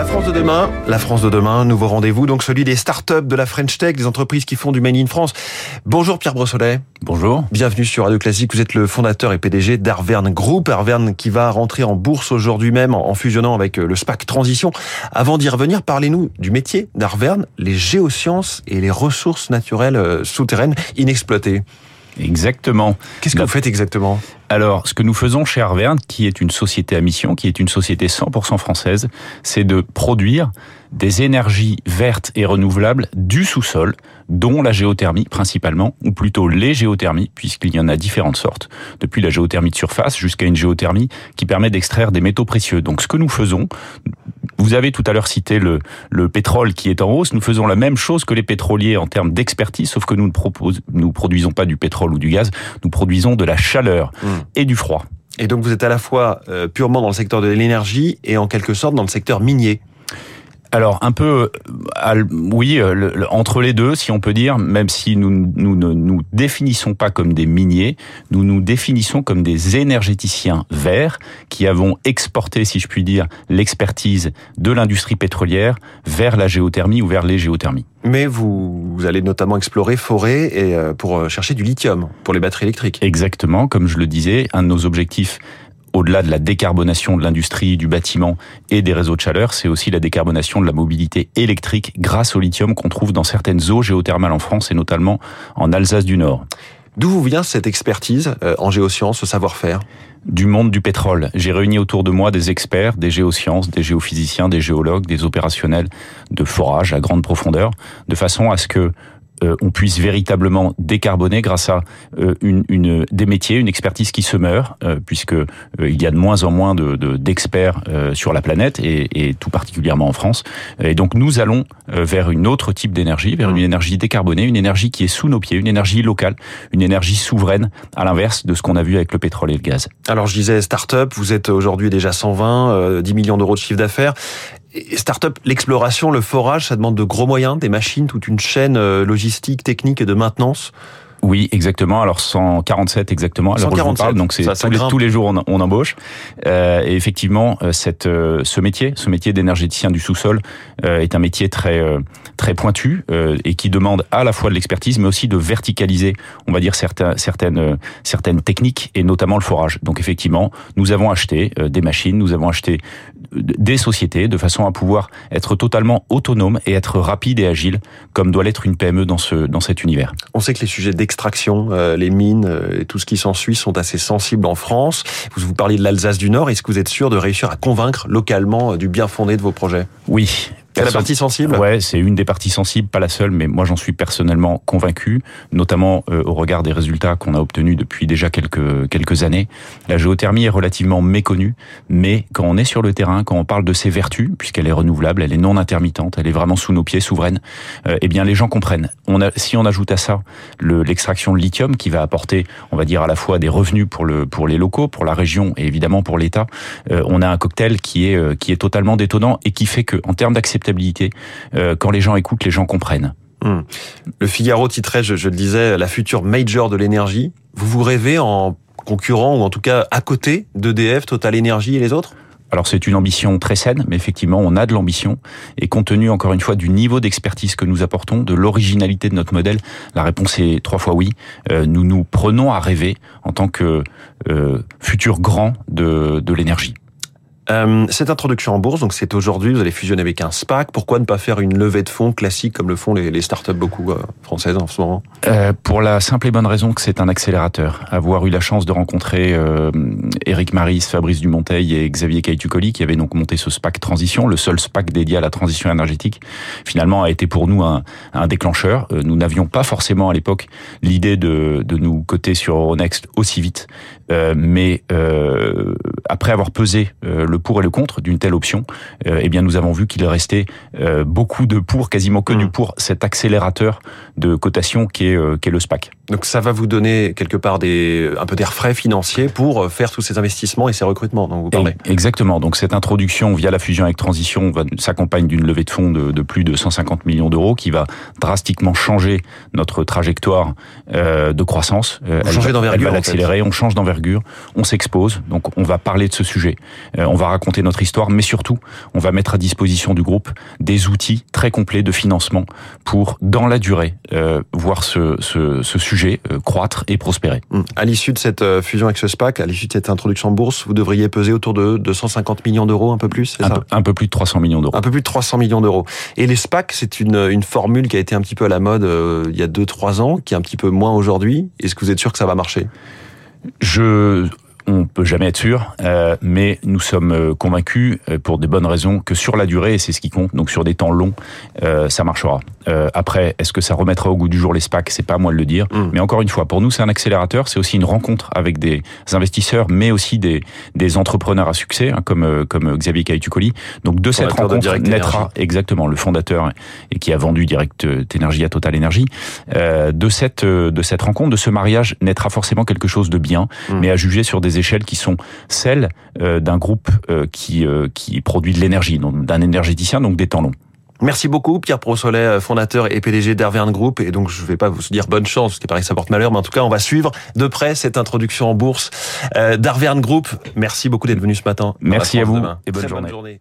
La France de demain, la France de demain, nouveau rendez-vous, donc celui des startups de la French Tech, des entreprises qui font du Made in France. Bonjour Pierre Brossolet. Bonjour. Bienvenue sur Radio Classique. Vous êtes le fondateur et PDG d'Arverne Group. Arverne qui va rentrer en bourse aujourd'hui même en fusionnant avec le SPAC Transition. Avant d'y revenir, parlez-nous du métier d'Arverne, les géosciences et les ressources naturelles souterraines inexploitées. Exactement. Qu'est-ce que vous faites exactement? alors, ce que nous faisons chez Arverne, qui est une société à mission, qui est une société 100% française, c'est de produire des énergies vertes et renouvelables du sous-sol, dont la géothermie principalement, ou plutôt les géothermies, puisqu'il y en a différentes sortes, depuis la géothermie de surface jusqu'à une géothermie qui permet d'extraire des métaux précieux. Donc ce que nous faisons, vous avez tout à l'heure cité le, le pétrole qui est en hausse. Nous faisons la même chose que les pétroliers en termes d'expertise, sauf que nous ne propose, nous produisons pas du pétrole ou du gaz, nous produisons de la chaleur mmh. et du froid. Et donc vous êtes à la fois euh, purement dans le secteur de l'énergie et en quelque sorte dans le secteur minier alors un peu, euh, oui, euh, entre les deux, si on peut dire, même si nous, nous ne nous définissons pas comme des miniers, nous nous définissons comme des énergéticiens verts qui avons exporté, si je puis dire, l'expertise de l'industrie pétrolière vers la géothermie ou vers les géothermies. Mais vous, vous allez notamment explorer forêt et euh, pour chercher du lithium pour les batteries électriques. Exactement, comme je le disais, un de nos objectifs au-delà de la décarbonation de l'industrie, du bâtiment et des réseaux de chaleur, c'est aussi la décarbonation de la mobilité électrique grâce au lithium qu'on trouve dans certaines eaux géothermales en France et notamment en Alsace du Nord. D'où vous vient cette expertise euh, en géosciences, ce savoir-faire? Du monde du pétrole. J'ai réuni autour de moi des experts, des géosciences, des géophysiciens, des géologues, des opérationnels de forage à grande profondeur, de façon à ce que euh, on puisse véritablement décarboner grâce à euh, une, une, des métiers, une expertise qui se meurt, euh, puisque il y a de moins en moins de, d'experts sur la planète et, et, tout particulièrement en France. Et donc nous allons vers une autre type d'énergie, vers une énergie décarbonée, une énergie qui est sous nos pieds, une énergie locale, une énergie souveraine, à l'inverse de ce qu'on a vu avec le pétrole et le gaz. Alors je disais start-up, vous êtes aujourd'hui déjà 120, 10 millions d'euros de chiffre d'affaires. Start-up, l'exploration, le forage, ça demande de gros moyens, des machines, toute une chaîne euh, logistique, technique et de maintenance. Oui, exactement. Alors 147 exactement. Alors 147. donc c'est tous, les, tous les jours on, on embauche. Euh, et effectivement, euh, cette, euh, ce métier, ce métier d'énergéticien du sous-sol, euh, est un métier très très pointu et qui demande à la fois de l'expertise, mais aussi de verticaliser, on va dire certains, certaines certaines techniques et notamment le forage. Donc effectivement, nous avons acheté des machines, nous avons acheté des sociétés de façon à pouvoir être totalement autonome et être rapide et agile, comme doit l'être une PME dans ce dans cet univers. On sait que les sujets extraction, euh, les mines euh, et tout ce qui s'ensuit sont assez sensibles en France. Vous vous parliez de l'Alsace du Nord. Est-ce que vous êtes sûr de réussir à convaitre localement euh, du bien fondé de vos projets? Oui, c'est la partie sensible? Ouais, c'est une des parties sensibles, pas la seule, mais moi j'en suis personnellement convaincu, notamment euh, au regard des résultats qu'on a obtenus depuis déjà quelques quelques années. La géothermie est relativement méconnue, mais quand on est sur le terrain, quand on parle de ses vertus, puisqu'elle est renouvelable, elle est non intermittente, elle est vraiment sous nos pieds, souveraine, euh, eh bien les gens comprennent. On a, si on ajoute à ça l'extraction de lithium qui va apporter, on va dire à la fois des revenus pour le pour les locaux, pour la région et évidemment pour l'État, euh, on a un cocktail qui est euh, qui est totalement détonnant et qui fait que en termes d'accès euh, quand les gens écoutent, les gens comprennent. Hmm. Le Figaro titrait, je, le disais, la future major de l'énergie. Vous vous rêvez en concurrent ou en tout cas à côté d'EDF, Total Energy et les autres? Alors c'est une ambition très saine, mais effectivement on a de l'ambition et compte tenu encore une fois du niveau d'expertise que nous apportons, de l'originalité de notre modèle, la réponse est trois fois oui. Euh, nous nous prenons à rêver en tant que euh, futur grand de, de l'énergie. Euh, cette introduction en bourse, donc c'est aujourd'hui, vous allez fusionner avec un SPAC. Pourquoi ne pas faire une levée de fonds classique comme le font les, startups beaucoup euh, françaises en ce moment? Euh, Pour la simple et bonne raison que c'est un accélérateur. Avoir eu la chance de rencontrer euh, Eric Maris, Fabrice Dumonteil et Xavier Caïtucoli, qui avaient donc monté ce SPAC Transition, le seul SPAC dédié à la transition énergétique, finalement a été pour nous un, un déclencheur. Nous n'avions pas forcément à l'époque l'idée de, de nous coter sur Euronext aussi vite, mais après avoir pesé le pour et le contre d'une telle option, euh, eh bien nous avons vu qu'il restait euh, beaucoup de pour, quasiment que du mm. pour cet accélérateur de cotation qui est, euh, qui est le SPAC. Donc ça va vous donner quelque part des, un peu d'air frais financier pour faire tous ces investissements et ces recrutements dont vous parlez. Exactement. Donc cette introduction via la fusion avec Transition s'accompagne d'une levée de fonds de, de, plus de 150 millions d'euros qui va drastiquement changer notre trajectoire euh, de croissance. Euh, d'envergure. Elle va l'accélérer. On change d'envergure. On s'expose. Donc on va parler de ce sujet. Euh, on va raconter notre histoire, mais surtout on va mettre à disposition du groupe des outils très complets de financement pour dans la durée euh, voir ce, ce, ce sujet euh, croître et prospérer. Hum. À l'issue de cette euh, fusion avec ce SPAC, à l'issue de cette introduction en bourse, vous devriez peser autour de 250 millions d'euros, un peu plus, c'est ça peu, Un peu plus de 300 millions d'euros. Un peu plus de 300 millions d'euros. Et les SPAC, c'est une, une formule qui a été un petit peu à la mode euh, il y a 2-3 ans, qui est un petit peu moins aujourd'hui. Est-ce que vous êtes sûr que ça va marcher? Je on peut jamais être sûr, euh, mais nous sommes euh, convaincus, euh, pour des bonnes raisons, que sur la durée, et c'est ce qui compte, donc sur des temps longs, euh, ça marchera. Euh, après, est-ce que ça remettra au goût du jour les SPAC? C'est pas à moi de le dire. Mm. Mais encore une fois, pour nous, c'est un accélérateur, c'est aussi une rencontre avec des investisseurs, mais aussi des, des entrepreneurs à succès, hein, comme, comme Xavier Caïtucoli. Donc de cette rencontre naîtra exactement le fondateur et qui a vendu Direct Énergie à Total Énergie. de cette de cette rencontre, de ce mariage, naîtra forcément quelque chose de bien, mm. mais à juger sur des échelles qui sont celles euh, d'un groupe euh, qui, euh, qui produit de l'énergie, d'un énergéticien, donc des temps longs. Merci beaucoup, Pierre Prossolet, fondateur et PDG d'Arverne Group. Et donc, je ne vais pas vous dire bonne chance, parce qu'il paraît que ça porte malheur, mais en tout cas, on va suivre de près cette introduction en bourse d'Arverne Group. Merci beaucoup d'être venu ce matin. Merci à vous et bonne journée. Bonne journée.